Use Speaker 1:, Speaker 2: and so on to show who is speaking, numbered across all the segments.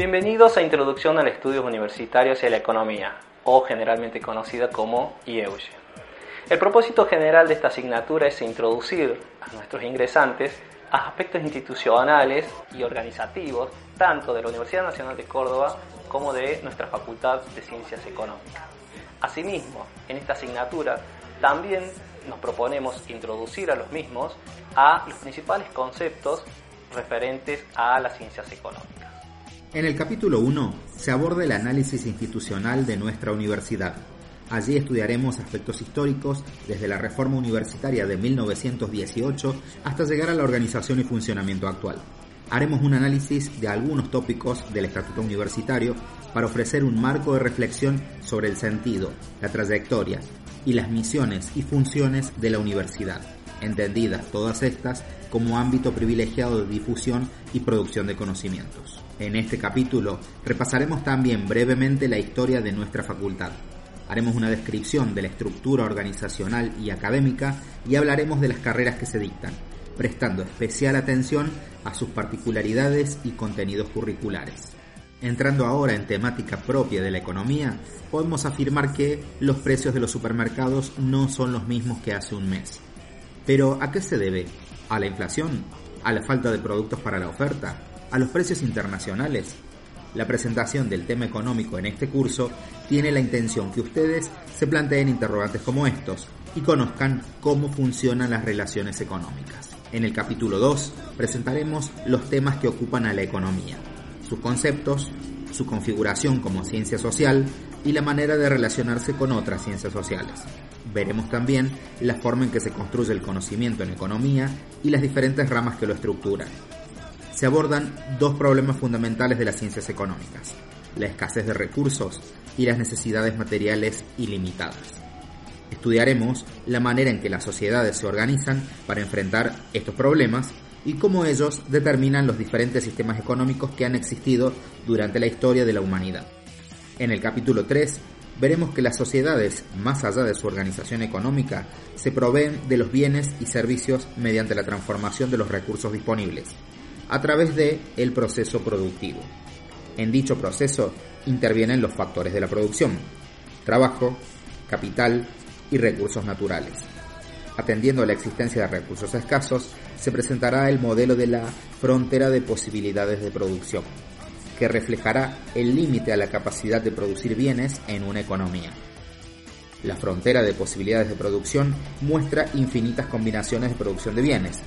Speaker 1: Bienvenidos a Introducción a los Estudios Universitarios y a la Economía, o generalmente conocida como IEUGE. El propósito general de esta asignatura es introducir a nuestros ingresantes a aspectos institucionales y organizativos, tanto de la Universidad Nacional de Córdoba como de nuestra Facultad de Ciencias Económicas. Asimismo, en esta asignatura también nos proponemos introducir a los mismos a los principales conceptos referentes a las ciencias económicas.
Speaker 2: En el capítulo 1 se aborda el análisis institucional de nuestra universidad. Allí estudiaremos aspectos históricos desde la reforma universitaria de 1918 hasta llegar a la organización y funcionamiento actual. Haremos un análisis de algunos tópicos del Estatuto Universitario para ofrecer un marco de reflexión sobre el sentido, la trayectoria y las misiones y funciones de la universidad, entendidas todas estas como ámbito privilegiado de difusión y producción de conocimientos. En este capítulo repasaremos también brevemente la historia de nuestra facultad. Haremos una descripción de la estructura organizacional y académica y hablaremos de las carreras que se dictan, prestando especial atención a sus particularidades y contenidos curriculares. Entrando ahora en temática propia de la economía, podemos afirmar que los precios de los supermercados no son los mismos que hace un mes. Pero ¿a qué se debe? ¿A la inflación? ¿A la falta de productos para la oferta? ¿A los precios internacionales? La presentación del tema económico en este curso tiene la intención que ustedes se planteen interrogantes como estos y conozcan cómo funcionan las relaciones económicas. En el capítulo 2 presentaremos los temas que ocupan a la economía, sus conceptos, su configuración como ciencia social y la manera de relacionarse con otras ciencias sociales. Veremos también la forma en que se construye el conocimiento en economía y las diferentes ramas que lo estructuran. Se abordan dos problemas fundamentales de las ciencias económicas, la escasez de recursos y las necesidades materiales ilimitadas. Estudiaremos la manera en que las sociedades se organizan para enfrentar estos problemas y cómo ellos determinan los diferentes sistemas económicos que han existido durante la historia de la humanidad. En el capítulo 3 veremos que las sociedades, más allá de su organización económica, se proveen de los bienes y servicios mediante la transformación de los recursos disponibles, a través de el proceso productivo. En dicho proceso intervienen los factores de la producción, trabajo, capital y recursos naturales. Atendiendo a la existencia de recursos escasos, se presentará el modelo de la frontera de posibilidades de producción, que reflejará el límite a la capacidad de producir bienes en una economía. La frontera de posibilidades de producción muestra infinitas combinaciones de producción de bienes.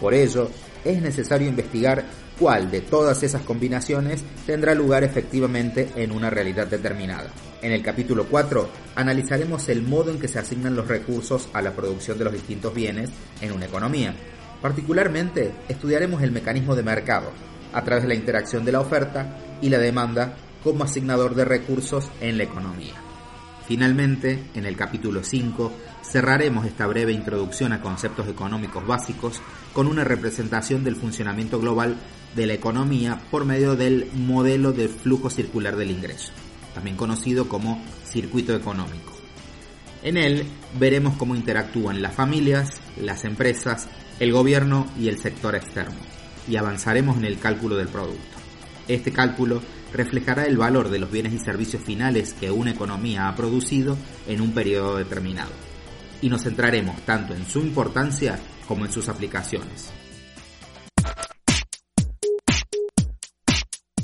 Speaker 2: Por ello, es necesario investigar cuál de todas esas combinaciones tendrá lugar efectivamente en una realidad determinada. En el capítulo 4 analizaremos el modo en que se asignan los recursos a la producción de los distintos bienes en una economía. Particularmente estudiaremos el mecanismo de mercado, a través de la interacción de la oferta y la demanda como asignador de recursos en la economía. Finalmente, en el capítulo 5, cerraremos esta breve introducción a conceptos económicos básicos con una representación del funcionamiento global de la economía por medio del modelo de flujo circular del ingreso, también conocido como circuito económico. En él veremos cómo interactúan las familias, las empresas, el gobierno y el sector externo y avanzaremos en el cálculo del producto. Este cálculo reflejará el valor de los bienes y servicios finales que una economía ha producido en un periodo determinado, y nos centraremos tanto en su importancia como en sus aplicaciones.